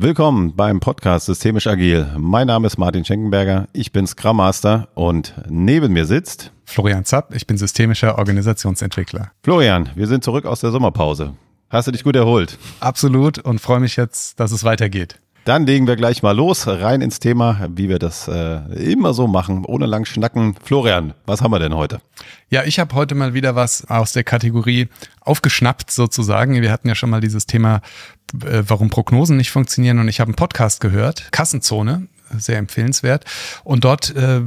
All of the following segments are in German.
Willkommen beim Podcast Systemisch Agil. Mein Name ist Martin Schenkenberger, ich bin Scrum Master und neben mir sitzt Florian Zapp, ich bin systemischer Organisationsentwickler. Florian, wir sind zurück aus der Sommerpause. Hast du dich gut erholt? Absolut und freue mich jetzt, dass es weitergeht. Dann legen wir gleich mal los, rein ins Thema, wie wir das äh, immer so machen, ohne lang schnacken. Florian, was haben wir denn heute? Ja, ich habe heute mal wieder was aus der Kategorie aufgeschnappt sozusagen. Wir hatten ja schon mal dieses Thema, äh, warum Prognosen nicht funktionieren und ich habe einen Podcast gehört, Kassenzone, sehr empfehlenswert. Und dort äh,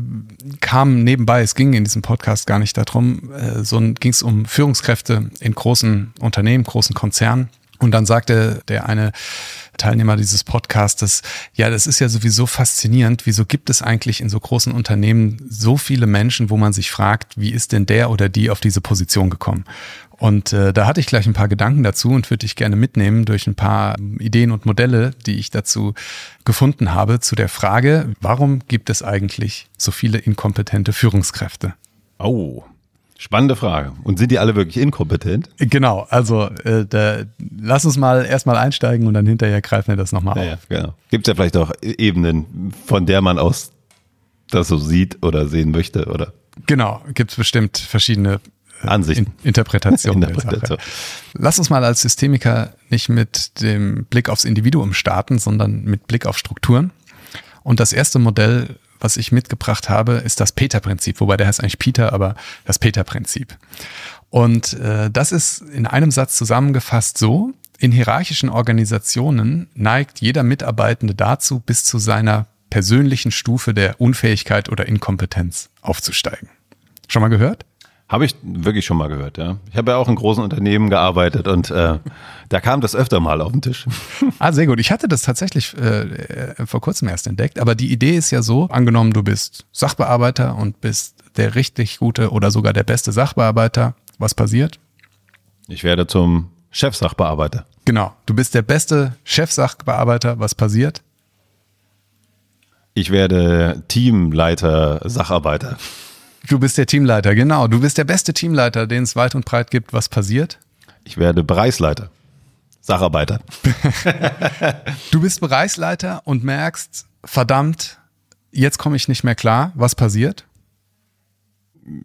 kam nebenbei, es ging in diesem Podcast gar nicht darum, äh, so ging es um Führungskräfte in großen Unternehmen, großen Konzernen. Und dann sagte der eine Teilnehmer dieses Podcastes, ja, das ist ja sowieso faszinierend. Wieso gibt es eigentlich in so großen Unternehmen so viele Menschen, wo man sich fragt, wie ist denn der oder die auf diese Position gekommen? Und äh, da hatte ich gleich ein paar Gedanken dazu und würde ich gerne mitnehmen durch ein paar Ideen und Modelle, die ich dazu gefunden habe, zu der Frage, warum gibt es eigentlich so viele inkompetente Führungskräfte? Oh, Spannende Frage. Und sind die alle wirklich inkompetent? Genau, also äh, da, lass uns mal erstmal einsteigen und dann hinterher greifen wir das nochmal ja, auf. Ja, genau. Gibt es ja vielleicht auch Ebenen, von der man aus das so sieht oder sehen möchte, oder? Genau, gibt es bestimmt verschiedene äh, Ansichten. In Interpretationen. Interpretation. Lass uns mal als Systemiker nicht mit dem Blick aufs Individuum starten, sondern mit Blick auf Strukturen. Und das erste Modell was ich mitgebracht habe, ist das Peter-Prinzip, wobei der heißt eigentlich Peter, aber das Peter-Prinzip. Und äh, das ist in einem Satz zusammengefasst so, in hierarchischen Organisationen neigt jeder Mitarbeitende dazu, bis zu seiner persönlichen Stufe der Unfähigkeit oder Inkompetenz aufzusteigen. Schon mal gehört? Habe ich wirklich schon mal gehört, ja. Ich habe ja auch in großen Unternehmen gearbeitet und äh, da kam das öfter mal auf den Tisch. Ah, sehr gut. Ich hatte das tatsächlich äh, vor kurzem erst entdeckt, aber die Idee ist ja so, angenommen, du bist Sachbearbeiter und bist der richtig gute oder sogar der beste Sachbearbeiter. Was passiert? Ich werde zum Chefsachbearbeiter. Genau. Du bist der beste Chefsachbearbeiter. Was passiert? Ich werde Teamleiter, Sacharbeiter. Du bist der Teamleiter, genau. Du bist der beste Teamleiter, den es weit und breit gibt. Was passiert? Ich werde Bereichsleiter. Sacharbeiter. du bist Bereichsleiter und merkst, verdammt, jetzt komme ich nicht mehr klar. Was passiert?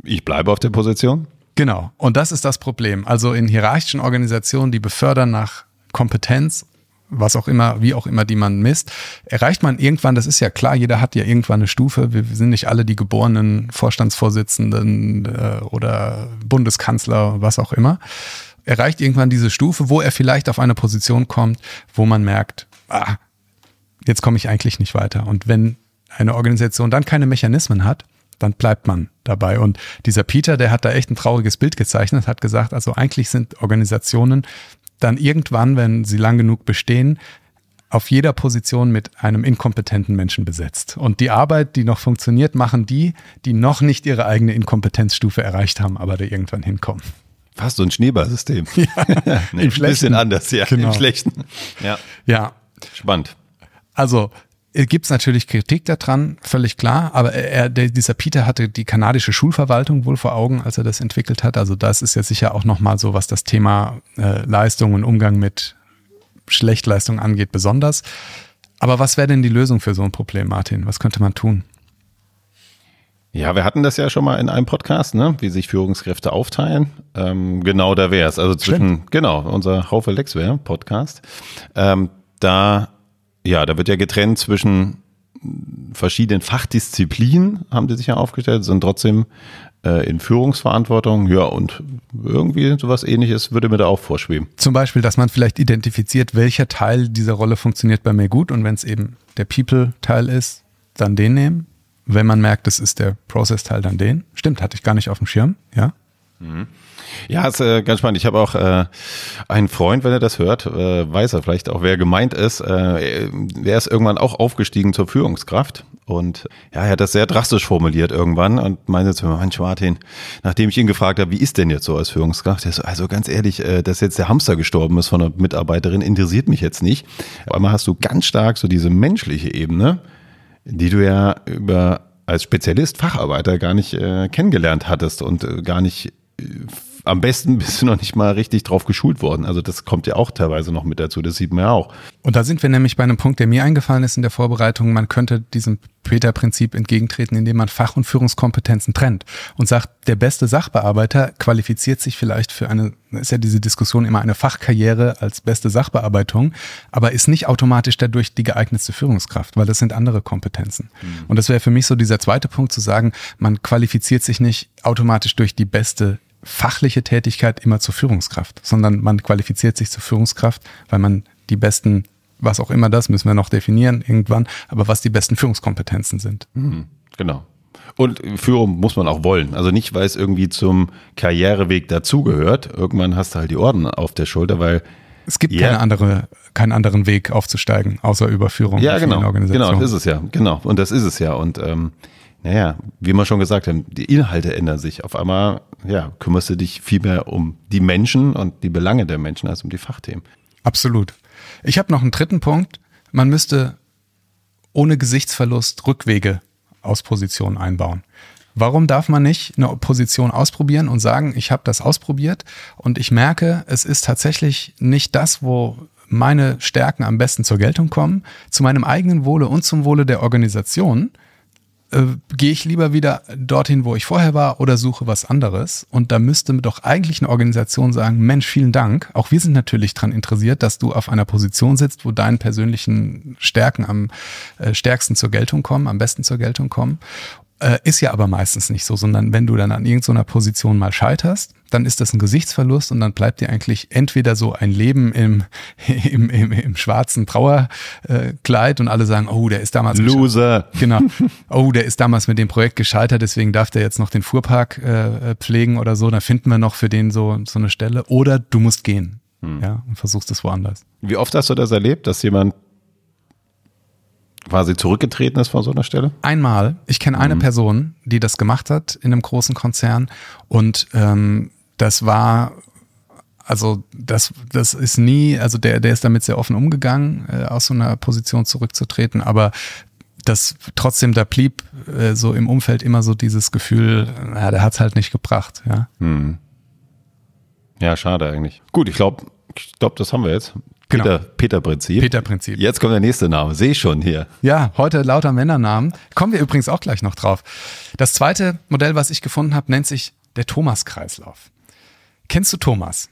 Ich bleibe auf der Position. Genau. Und das ist das Problem. Also in hierarchischen Organisationen, die befördern nach Kompetenz was auch immer, wie auch immer die man misst, erreicht man irgendwann, das ist ja klar, jeder hat ja irgendwann eine Stufe, wir sind nicht alle die geborenen Vorstandsvorsitzenden äh, oder Bundeskanzler, was auch immer, erreicht irgendwann diese Stufe, wo er vielleicht auf eine Position kommt, wo man merkt, ah, jetzt komme ich eigentlich nicht weiter. Und wenn eine Organisation dann keine Mechanismen hat, dann bleibt man dabei. Und dieser Peter, der hat da echt ein trauriges Bild gezeichnet, hat gesagt, also eigentlich sind Organisationen dann irgendwann, wenn sie lang genug bestehen, auf jeder Position mit einem inkompetenten Menschen besetzt. Und die Arbeit, die noch funktioniert, machen die, die noch nicht ihre eigene Inkompetenzstufe erreicht haben, aber da irgendwann hinkommen. Fast so ein Schneeballsystem. Ja, nee, ein bisschen anders, ja, genau. im Schlechten. Ja. ja. Spannend. Also gibt es natürlich Kritik daran, völlig klar, aber er, der, dieser Peter hatte die kanadische Schulverwaltung wohl vor Augen, als er das entwickelt hat. Also das ist ja sicher auch nochmal so, was das Thema äh, Leistung und Umgang mit Schlechtleistung angeht, besonders. Aber was wäre denn die Lösung für so ein Problem, Martin? Was könnte man tun? Ja, wir hatten das ja schon mal in einem Podcast, ne? wie sich Führungskräfte aufteilen. Ähm, genau da wäre es. Also zwischen, Stimmt. genau, unser Haufe Lexware Podcast. Ähm, da ja, da wird ja getrennt zwischen verschiedenen Fachdisziplinen, haben die sich ja aufgestellt, sind trotzdem äh, in Führungsverantwortung. Ja, und irgendwie sowas ähnliches würde mir da auch vorschweben. Zum Beispiel, dass man vielleicht identifiziert, welcher Teil dieser Rolle funktioniert bei mir gut und wenn es eben der People-Teil ist, dann den nehmen. Wenn man merkt, es ist der Process-Teil, dann den. Stimmt, hatte ich gar nicht auf dem Schirm, ja. Mhm. Ja, ist äh, ganz spannend. Ich habe auch äh, einen Freund, wenn er das hört, äh, weiß er vielleicht auch, wer gemeint ist. Äh, er ist irgendwann auch aufgestiegen zur Führungskraft und ja, er hat das sehr drastisch formuliert irgendwann und meinte zu mir, Mensch Martin, nachdem ich ihn gefragt habe, wie ist denn jetzt so als Führungskraft? Er so, also ganz ehrlich, äh, dass jetzt der Hamster gestorben ist von einer Mitarbeiterin, interessiert mich jetzt nicht. Aber einmal hast du ganz stark so diese menschliche Ebene, die du ja über als Spezialist, Facharbeiter gar nicht äh, kennengelernt hattest und äh, gar nicht am besten bist du noch nicht mal richtig drauf geschult worden. Also das kommt ja auch teilweise noch mit dazu, das sieht man ja auch. Und da sind wir nämlich bei einem Punkt, der mir eingefallen ist in der Vorbereitung. Man könnte diesem Peter-Prinzip entgegentreten, indem man Fach- und Führungskompetenzen trennt und sagt, der beste Sachbearbeiter qualifiziert sich vielleicht für eine, ist ja diese Diskussion immer eine Fachkarriere als beste Sachbearbeitung, aber ist nicht automatisch dadurch die geeignetste Führungskraft, weil das sind andere Kompetenzen. Mhm. Und das wäre für mich so dieser zweite Punkt zu sagen, man qualifiziert sich nicht automatisch durch die beste fachliche Tätigkeit immer zur Führungskraft, sondern man qualifiziert sich zur Führungskraft, weil man die besten, was auch immer das, müssen wir noch definieren irgendwann, aber was die besten Führungskompetenzen sind. Mhm, genau. Und Führung muss man auch wollen. Also nicht, weil es irgendwie zum Karriereweg dazugehört. Irgendwann hast du halt die Orden auf der Schulter, weil es gibt yeah. keine andere, keinen anderen Weg aufzusteigen, außer über Führung. Ja, genau. Genau, das ist es ja. Genau. Und das ist es ja. Und ähm, naja, wie wir schon gesagt haben, die Inhalte ändern sich. Auf einmal, ja, kümmerst du dich viel mehr um die Menschen und die Belange der Menschen als um die Fachthemen. Absolut. Ich habe noch einen dritten Punkt. Man müsste ohne Gesichtsverlust Rückwege aus Positionen einbauen. Warum darf man nicht eine Position ausprobieren und sagen, ich habe das ausprobiert und ich merke, es ist tatsächlich nicht das, wo meine Stärken am besten zur Geltung kommen, zu meinem eigenen Wohle und zum Wohle der Organisation, äh, gehe ich lieber wieder dorthin, wo ich vorher war oder suche was anderes. Und da müsste doch eigentlich eine Organisation sagen, Mensch, vielen Dank. Auch wir sind natürlich daran interessiert, dass du auf einer Position sitzt, wo deine persönlichen Stärken am äh, stärksten zur Geltung kommen, am besten zur Geltung kommen. Äh, ist ja aber meistens nicht so, sondern wenn du dann an irgendeiner Position mal scheiterst, dann ist das ein Gesichtsverlust und dann bleibt dir eigentlich entweder so ein Leben im, im, im, im schwarzen Trauerkleid und alle sagen, oh, der ist damals Loser. Genau. Oh, der ist damals mit dem Projekt gescheitert, deswegen darf der jetzt noch den Fuhrpark äh, pflegen oder so. Dann finden wir noch für den so, so eine Stelle. Oder du musst gehen. Hm. Ja, und versuchst es woanders. Wie oft hast du das erlebt, dass jemand quasi zurückgetreten ist von so einer Stelle? Einmal. Ich kenne eine mhm. Person, die das gemacht hat in einem großen Konzern und ähm, das war also das, das ist nie, also der, der ist damit sehr offen umgegangen, äh, aus so einer Position zurückzutreten, aber das trotzdem, da blieb äh, so im Umfeld immer so dieses Gefühl, ja, der hat's halt nicht gebracht, ja. Hm. Ja, schade eigentlich. Gut, ich glaube, ich glaube, das haben wir jetzt. Genau. Peter, Peter Prinzip. Peter Prinzip. Jetzt kommt der nächste Name. Sehe ich schon hier. Ja, heute lauter Männernamen. Kommen wir übrigens auch gleich noch drauf. Das zweite Modell, was ich gefunden habe, nennt sich der Thomas-Kreislauf. Kennst du Thomas?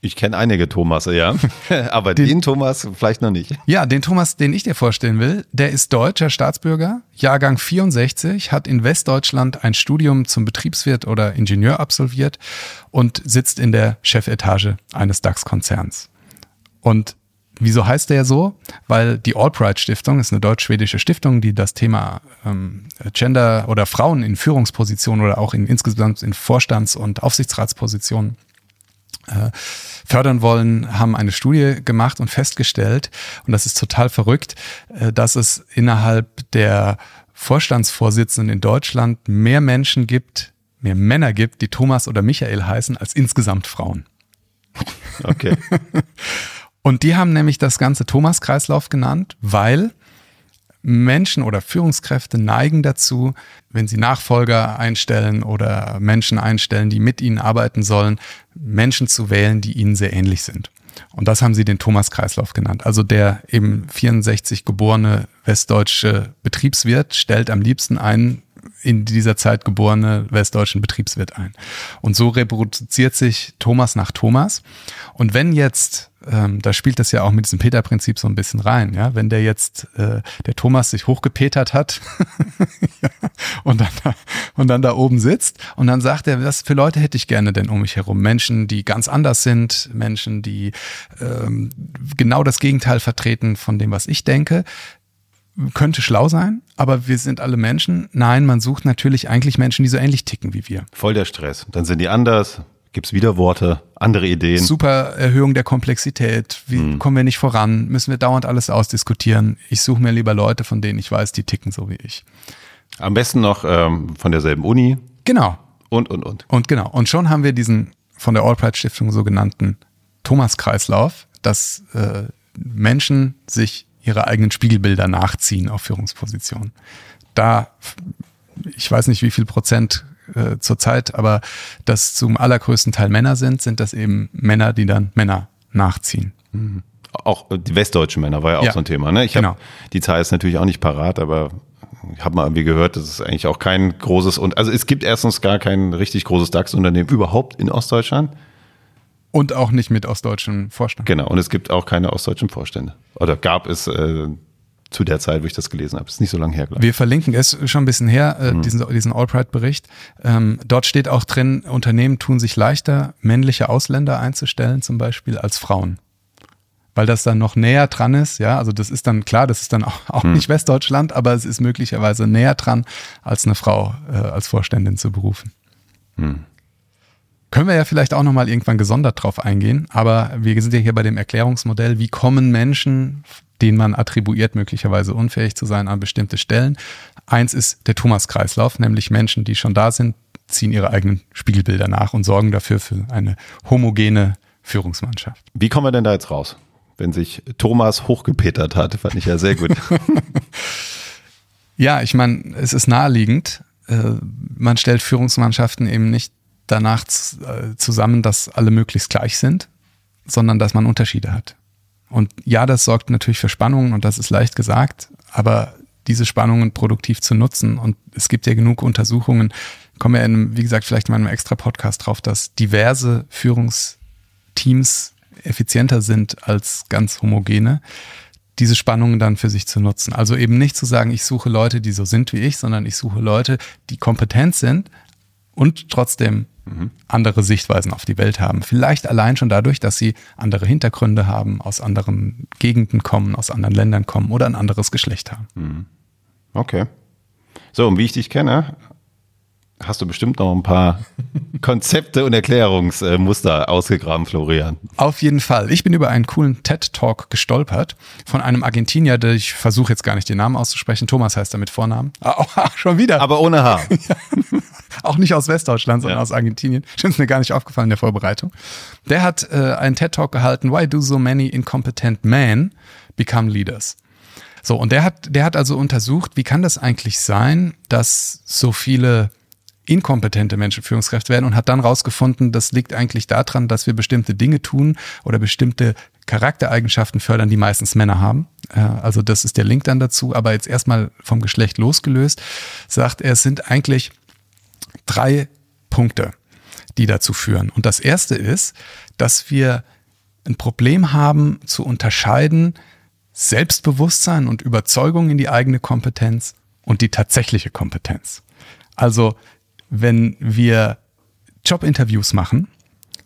Ich kenne einige Thomasse, ja. Aber den, den, Thomas vielleicht noch nicht. Ja, den Thomas, den ich dir vorstellen will, der ist deutscher Staatsbürger, Jahrgang 64, hat in Westdeutschland ein Studium zum Betriebswirt oder Ingenieur absolviert und sitzt in der Chefetage eines DAX-Konzerns. Und wieso heißt der so? Weil die Albright Stiftung ist eine deutsch-schwedische Stiftung, die das Thema ähm, Gender oder Frauen in Führungspositionen oder auch in insgesamt in Vorstands- und Aufsichtsratspositionen äh, fördern wollen, haben eine Studie gemacht und festgestellt, und das ist total verrückt, äh, dass es innerhalb der Vorstandsvorsitzenden in Deutschland mehr Menschen gibt, mehr Männer gibt, die Thomas oder Michael heißen, als insgesamt Frauen. Okay. und die haben nämlich das ganze Thomas-Kreislauf genannt, weil Menschen oder Führungskräfte neigen dazu, wenn sie Nachfolger einstellen oder Menschen einstellen, die mit ihnen arbeiten sollen, Menschen zu wählen, die ihnen sehr ähnlich sind. Und das haben sie den Thomas-Kreislauf genannt. Also der eben 64 geborene westdeutsche Betriebswirt stellt am liebsten einen in dieser Zeit geborene westdeutschen Betriebswirt ein. Und so reproduziert sich Thomas nach Thomas. Und wenn jetzt ähm, da spielt das ja auch mit diesem Peter-Prinzip so ein bisschen rein. Ja, wenn der jetzt äh, der Thomas sich hochgepetert hat und dann da, und dann da oben sitzt und dann sagt er, was für Leute hätte ich gerne denn um mich herum? Menschen, die ganz anders sind, Menschen, die ähm, genau das Gegenteil vertreten von dem, was ich denke. Könnte schlau sein, aber wir sind alle Menschen. Nein, man sucht natürlich eigentlich Menschen, die so ähnlich ticken wie wir. Voll der Stress. Dann sind die anders, Gibt es Widerworte, andere Ideen? Super Erhöhung der Komplexität. Wie hm. kommen wir nicht voran? Müssen wir dauernd alles ausdiskutieren? Ich suche mir lieber Leute, von denen ich weiß, die ticken so wie ich. Am besten noch ähm, von derselben Uni. Genau. Und, und, und. Und genau. Und schon haben wir diesen von der Allpride Stiftung sogenannten Thomas-Kreislauf, dass äh, Menschen sich ihre eigenen Spiegelbilder nachziehen auf Führungspositionen. Da, ich weiß nicht, wie viel Prozent äh, zurzeit, aber das zum allergrößten Teil Männer sind, sind das eben Männer, die dann Männer nachziehen. Mhm. Auch die westdeutschen Männer war ja auch ja, so ein Thema. Ne? Ich genau. habe die Zahl ist natürlich auch nicht parat, aber ich habe mal irgendwie gehört, das ist eigentlich auch kein großes und also es gibt erstens gar kein richtig großes DAX-Unternehmen überhaupt in Ostdeutschland. Und auch nicht mit ostdeutschen Vorständen. Genau, und es gibt auch keine ostdeutschen Vorstände. Oder gab es äh, zu der Zeit, wo ich das gelesen habe. Ist nicht so lange her, glaube ich. Wir verlinken es schon ein bisschen her, äh, mhm. diesen, diesen Albright-Bericht. Ähm, dort steht auch drin, Unternehmen tun sich leichter, männliche Ausländer einzustellen, zum Beispiel, als Frauen weil das dann noch näher dran ist. Ja, also das ist dann klar, das ist dann auch, auch hm. nicht Westdeutschland, aber es ist möglicherweise näher dran, als eine Frau äh, als Vorständin zu berufen. Hm. Können wir ja vielleicht auch nochmal irgendwann gesondert drauf eingehen, aber wir sind ja hier bei dem Erklärungsmodell, wie kommen Menschen, denen man attribuiert, möglicherweise unfähig zu sein, an bestimmte Stellen. Eins ist der Thomas-Kreislauf, nämlich Menschen, die schon da sind, ziehen ihre eigenen Spiegelbilder nach und sorgen dafür für eine homogene Führungsmannschaft. Wie kommen wir denn da jetzt raus? wenn sich Thomas hochgepetert hat. Fand ich ja sehr gut. ja, ich meine, es ist naheliegend. Äh, man stellt Führungsmannschaften eben nicht danach äh, zusammen, dass alle möglichst gleich sind, sondern dass man Unterschiede hat. Und ja, das sorgt natürlich für Spannungen und das ist leicht gesagt, aber diese Spannungen produktiv zu nutzen. Und es gibt ja genug Untersuchungen, kommen wir in, wie gesagt, vielleicht in meinem extra Podcast drauf, dass diverse Führungsteams effizienter sind als ganz homogene, diese Spannungen dann für sich zu nutzen. Also eben nicht zu sagen, ich suche Leute, die so sind wie ich, sondern ich suche Leute, die kompetent sind und trotzdem mhm. andere Sichtweisen auf die Welt haben. Vielleicht allein schon dadurch, dass sie andere Hintergründe haben, aus anderen Gegenden kommen, aus anderen Ländern kommen oder ein anderes Geschlecht haben. Mhm. Okay. So, und wie ich dich kenne, hast du bestimmt noch ein paar Konzepte und Erklärungsmuster ausgegraben, Florian. Auf jeden Fall. Ich bin über einen coolen TED-Talk gestolpert von einem Argentinier, der ich versuche jetzt gar nicht den Namen auszusprechen. Thomas heißt er mit Vornamen. Ah, oh, schon wieder. Aber ohne Haar. ja. Auch nicht aus Westdeutschland, sondern ja. aus Argentinien. Stimmt mir gar nicht aufgefallen in der Vorbereitung. Der hat äh, einen TED-Talk gehalten, Why do so many incompetent men become leaders? So, und der hat, der hat also untersucht, wie kann das eigentlich sein, dass so viele inkompetente Menschen Führungskräfte werden und hat dann rausgefunden, das liegt eigentlich daran, dass wir bestimmte Dinge tun oder bestimmte Charaktereigenschaften fördern, die meistens Männer haben. Äh, also das ist der Link dann dazu. Aber jetzt erstmal vom Geschlecht losgelöst, sagt er, es sind eigentlich drei Punkte, die dazu führen. Und das erste ist, dass wir ein Problem haben zu unterscheiden Selbstbewusstsein und Überzeugung in die eigene Kompetenz und die tatsächliche Kompetenz. Also wenn wir Jobinterviews machen,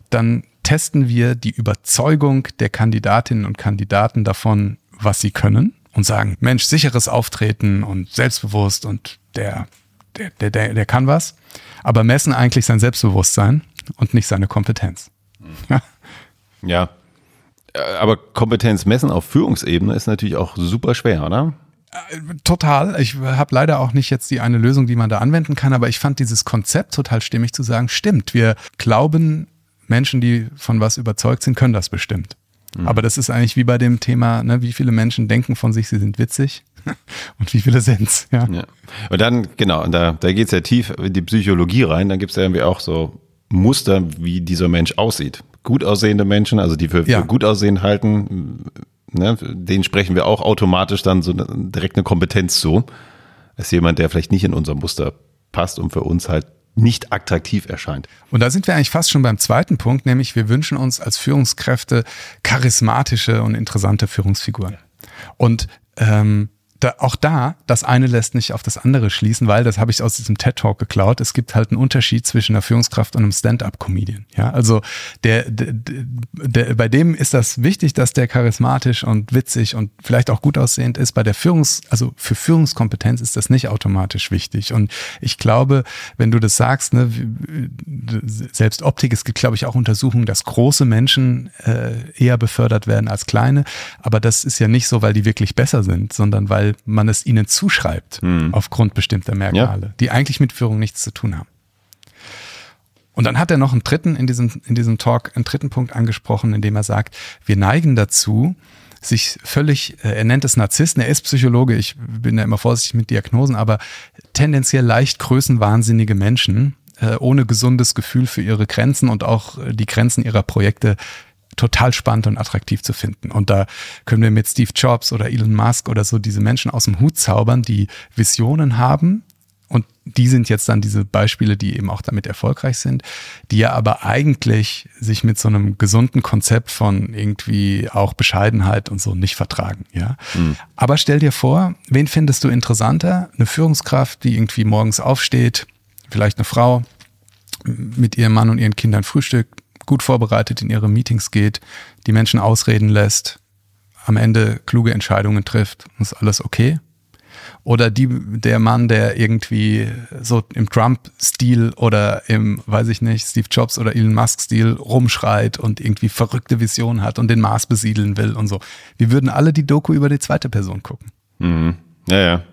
dann testen wir die Überzeugung der Kandidatinnen und Kandidaten davon, was sie können und sagen, Mensch, sicheres Auftreten und selbstbewusst und der, der, der, der, kann was, aber messen eigentlich sein Selbstbewusstsein und nicht seine Kompetenz. Ja. ja. Aber Kompetenz messen auf Führungsebene ist natürlich auch super schwer, oder? Total. Ich habe leider auch nicht jetzt die eine Lösung, die man da anwenden kann, aber ich fand dieses Konzept total stimmig zu sagen, stimmt, wir glauben, Menschen, die von was überzeugt sind, können das bestimmt. Mhm. Aber das ist eigentlich wie bei dem Thema, ne, wie viele Menschen denken von sich, sie sind witzig und wie viele sind's. Ja. ja. Und dann, genau, und da, da geht's ja tief in die Psychologie rein, dann gibt's ja irgendwie auch so Muster, wie dieser Mensch aussieht. Gut aussehende Menschen, also die für, für ja. gut aussehen halten, ne, den sprechen wir auch automatisch dann so direkt eine Kompetenz zu. Als jemand, der vielleicht nicht in unser Muster passt und für uns halt nicht attraktiv erscheint. Und da sind wir eigentlich fast schon beim zweiten Punkt, nämlich wir wünschen uns als Führungskräfte charismatische und interessante Führungsfiguren. Und ähm, da, auch da, das eine lässt nicht auf das andere schließen, weil, das habe ich aus diesem TED-Talk geklaut, es gibt halt einen Unterschied zwischen einer Führungskraft und einem Stand-up-Comedian. Ja, also der, der, der, bei dem ist das wichtig, dass der charismatisch und witzig und vielleicht auch gut aussehend ist. Bei der Führungs-, also für Führungskompetenz ist das nicht automatisch wichtig. Und ich glaube, wenn du das sagst, ne, selbst Optik, es gibt, glaube ich, auch Untersuchungen, dass große Menschen äh, eher befördert werden als kleine. Aber das ist ja nicht so, weil die wirklich besser sind, sondern weil man es ihnen zuschreibt, mhm. aufgrund bestimmter Merkmale, ja. die eigentlich mit Führung nichts zu tun haben. Und dann hat er noch einen dritten in diesem, in diesem Talk, einen dritten Punkt angesprochen, in dem er sagt, wir neigen dazu, sich völlig, äh, er nennt es Narzissten, er ist Psychologe, ich bin ja immer vorsichtig mit Diagnosen, aber tendenziell leicht größenwahnsinnige Menschen äh, ohne gesundes Gefühl für ihre Grenzen und auch äh, die Grenzen ihrer Projekte total spannend und attraktiv zu finden. Und da können wir mit Steve Jobs oder Elon Musk oder so diese Menschen aus dem Hut zaubern, die Visionen haben, und die sind jetzt dann diese Beispiele, die eben auch damit erfolgreich sind, die ja aber eigentlich sich mit so einem gesunden Konzept von irgendwie auch Bescheidenheit und so nicht vertragen, ja. Mhm. Aber stell dir vor, wen findest du interessanter? Eine Führungskraft, die irgendwie morgens aufsteht, vielleicht eine Frau, mit ihrem Mann und ihren Kindern frühstückt, gut vorbereitet in ihre Meetings geht, die Menschen ausreden lässt, am Ende kluge Entscheidungen trifft, ist alles okay? oder die, der Mann, der irgendwie so im Trump-Stil oder im, weiß ich nicht, Steve Jobs oder Elon Musk-Stil rumschreit und irgendwie verrückte Visionen hat und den Mars besiedeln will und so. Wir würden alle die Doku über die zweite Person gucken. Mhm. Ja, ja.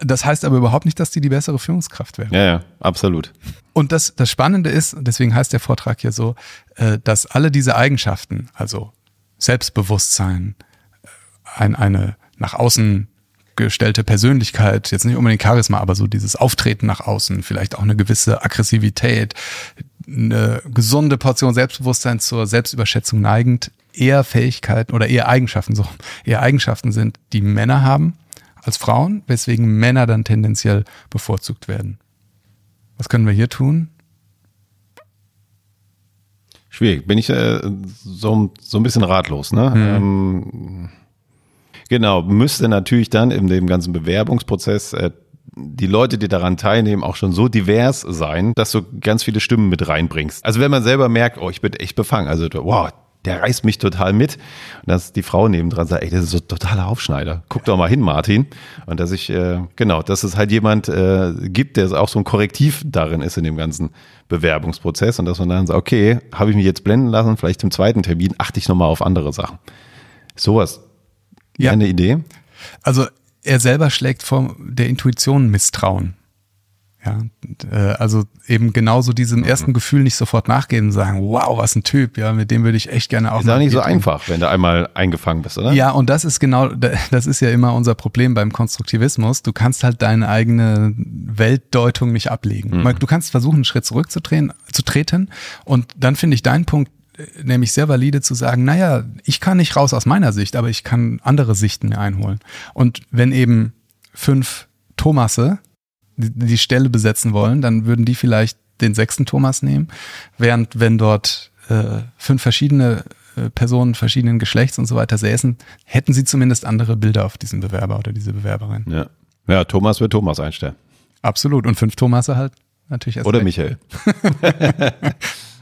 Das heißt aber überhaupt nicht, dass die die bessere Führungskraft wäre. Ja, ja, absolut. Und das, das Spannende ist, deswegen heißt der Vortrag hier so, äh, dass alle diese Eigenschaften, also Selbstbewusstsein, äh, ein, eine nach außen gestellte Persönlichkeit, jetzt nicht unbedingt Charisma, aber so dieses Auftreten nach außen, vielleicht auch eine gewisse Aggressivität, eine gesunde Portion Selbstbewusstsein zur Selbstüberschätzung neigend, eher Fähigkeiten oder eher Eigenschaften, so eher Eigenschaften sind, die Männer haben als Frauen, weswegen Männer dann tendenziell bevorzugt werden. Was können wir hier tun? Schwierig. Bin ich äh, so, so ein bisschen ratlos, ne? Mhm. Ähm, Genau, müsste natürlich dann in dem ganzen Bewerbungsprozess äh, die Leute, die daran teilnehmen, auch schon so divers sein, dass du ganz viele Stimmen mit reinbringst. Also wenn man selber merkt, oh, ich bin echt befangen, also wow, der reißt mich total mit. Und dass die Frau nebendran sagt, ey, das ist so ein totaler Aufschneider. Guck doch mal hin, Martin. Und dass ich, äh, genau, dass es halt jemand äh, gibt, der auch so ein Korrektiv darin ist in dem ganzen Bewerbungsprozess. Und dass man dann sagt, okay, habe ich mich jetzt blenden lassen, vielleicht im zweiten Termin achte ich nochmal auf andere Sachen. Sowas ja. Eine Idee? Also er selber schlägt vor der Intuition Misstrauen. Ja, äh, also eben genauso diesem mhm. ersten Gefühl nicht sofort nachgeben, sagen, wow, was ein Typ, ja, mit dem würde ich echt gerne auch. Ist auch nicht so einfach, wenn du einmal eingefangen bist, oder? Ja, und das ist genau, das ist ja immer unser Problem beim Konstruktivismus. Du kannst halt deine eigene Weltdeutung nicht ablegen. Mhm. Du kannst versuchen, einen Schritt zurückzutreten, zu treten. Und dann finde ich deinen Punkt nämlich sehr valide zu sagen, naja, ich kann nicht raus aus meiner Sicht, aber ich kann andere Sichten mir einholen. Und wenn eben fünf Thomasse die, die Stelle besetzen wollen, dann würden die vielleicht den sechsten Thomas nehmen, während wenn dort äh, fünf verschiedene äh, Personen verschiedenen Geschlechts und so weiter säßen, hätten sie zumindest andere Bilder auf diesen Bewerber oder diese Bewerberin. Ja, ja Thomas wird Thomas einstellen. Absolut. Und fünf Thomasse halt natürlich erst. Oder recht. Michael.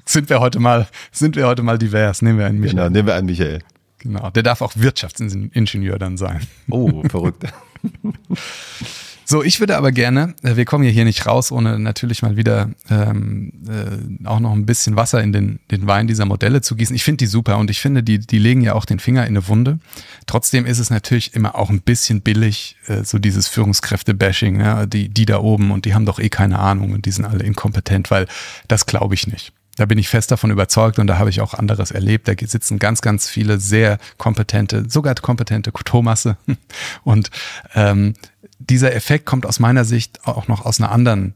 sind wir heute mal, sind wir heute mal divers. Nehmen wir einen Michael. Genau, nehmen wir einen Michael. Genau, der darf auch Wirtschaftsingenieur dann sein. Oh, verrückt. So, ich würde aber gerne, äh, wir kommen ja hier nicht raus, ohne natürlich mal wieder ähm, äh, auch noch ein bisschen Wasser in den, den Wein dieser Modelle zu gießen. Ich finde die super und ich finde, die, die legen ja auch den Finger in eine Wunde. Trotzdem ist es natürlich immer auch ein bisschen billig, äh, so dieses Führungskräfte-Bashing, ja, die, die da oben und die haben doch eh keine Ahnung und die sind alle inkompetent, weil das glaube ich nicht. Da bin ich fest davon überzeugt und da habe ich auch anderes erlebt. Da sitzen ganz, ganz viele sehr kompetente, sogar kompetente Thomasse. Und ähm, dieser Effekt kommt aus meiner Sicht auch noch aus einer anderen,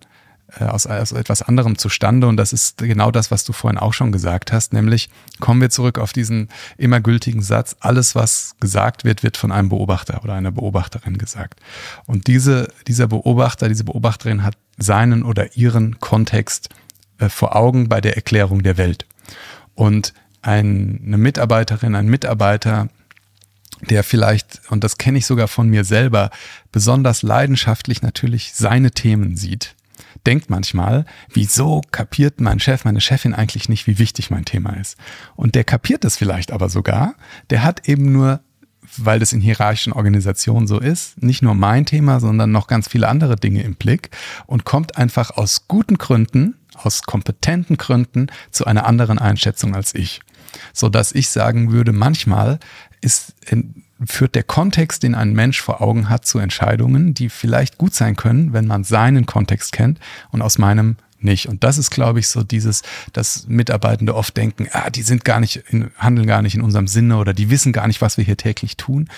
äh, aus, aus etwas anderem zustande. Und das ist genau das, was du vorhin auch schon gesagt hast. Nämlich kommen wir zurück auf diesen immer gültigen Satz, alles, was gesagt wird, wird von einem Beobachter oder einer Beobachterin gesagt. Und diese, dieser Beobachter, diese Beobachterin hat seinen oder ihren Kontext äh, vor Augen bei der Erklärung der Welt. Und ein, eine Mitarbeiterin, ein Mitarbeiter, der vielleicht, und das kenne ich sogar von mir selber, besonders leidenschaftlich natürlich seine Themen sieht, denkt manchmal, wieso kapiert mein Chef, meine Chefin eigentlich nicht, wie wichtig mein Thema ist. Und der kapiert es vielleicht aber sogar, der hat eben nur weil das in hierarchischen Organisationen so ist, nicht nur mein Thema, sondern noch ganz viele andere Dinge im Blick und kommt einfach aus guten Gründen aus kompetenten Gründen zu einer anderen Einschätzung als ich. So dass ich sagen würde, manchmal ist, führt der Kontext, den ein Mensch vor Augen hat, zu Entscheidungen, die vielleicht gut sein können, wenn man seinen Kontext kennt und aus meinem nicht. Und das ist, glaube ich, so dieses, dass Mitarbeitende oft denken, ah, die sind gar nicht, in, handeln gar nicht in unserem Sinne oder die wissen gar nicht, was wir hier täglich tun.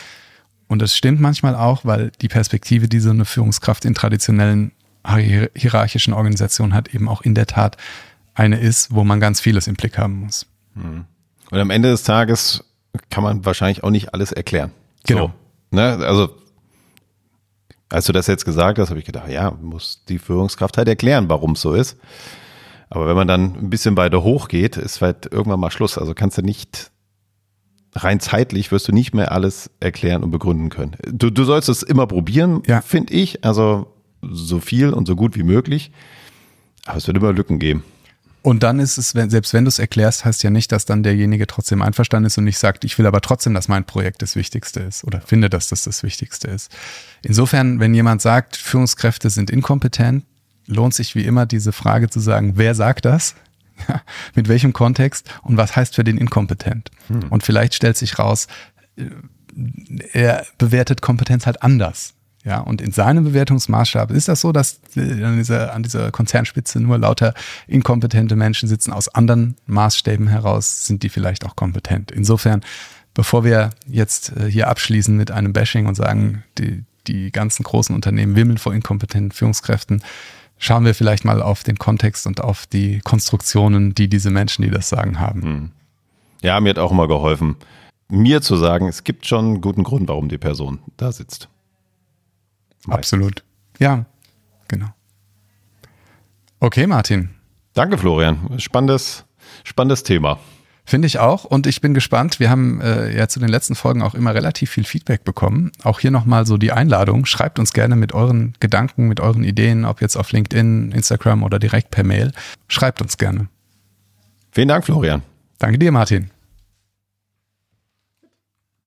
Und das stimmt manchmal auch, weil die Perspektive, die so eine Führungskraft in traditionellen hierarchischen Organisation hat, eben auch in der Tat eine ist, wo man ganz vieles im Blick haben muss. Hm. Und am Ende des Tages kann man wahrscheinlich auch nicht alles erklären. Genau. So, ne? Also als du das jetzt gesagt hast, habe ich gedacht, ja, muss die Führungskraft halt erklären, warum es so ist. Aber wenn man dann ein bisschen weiter hochgeht, ist halt irgendwann mal Schluss. Also kannst du nicht rein zeitlich wirst du nicht mehr alles erklären und begründen können. Du, du sollst es immer probieren, ja. finde ich. Also so viel und so gut wie möglich. Aber es wird immer Lücken geben. Und dann ist es, wenn, selbst wenn du es erklärst, heißt ja nicht, dass dann derjenige trotzdem einverstanden ist und nicht sagt, ich will aber trotzdem, dass mein Projekt das Wichtigste ist oder finde, dass das das Wichtigste ist. Insofern, wenn jemand sagt, Führungskräfte sind inkompetent, lohnt sich wie immer diese Frage zu sagen, wer sagt das? Ja, mit welchem Kontext und was heißt für den inkompetent? Hm. Und vielleicht stellt sich raus, äh, er bewertet Kompetenz halt anders. Ja, und in seinem Bewertungsmaßstab ist das so, dass an dieser, an dieser Konzernspitze nur lauter inkompetente Menschen sitzen. Aus anderen Maßstäben heraus sind die vielleicht auch kompetent. Insofern, bevor wir jetzt äh, hier abschließen mit einem Bashing und sagen, die, die ganzen großen Unternehmen wimmeln vor inkompetenten Führungskräften, schauen wir vielleicht mal auf den Kontext und auf die Konstruktionen, die diese Menschen, die das sagen, haben. Hm. Ja, mir hat auch immer geholfen, mir zu sagen, es gibt schon einen guten Grund, warum die Person da sitzt. Absolut. Ja, genau. Okay, Martin. Danke, Florian. Spannendes, spannendes Thema. Finde ich auch. Und ich bin gespannt. Wir haben äh, ja zu den letzten Folgen auch immer relativ viel Feedback bekommen. Auch hier nochmal so die Einladung. Schreibt uns gerne mit euren Gedanken, mit euren Ideen, ob jetzt auf LinkedIn, Instagram oder direkt per Mail. Schreibt uns gerne. Vielen Dank, Florian. Danke dir, Martin.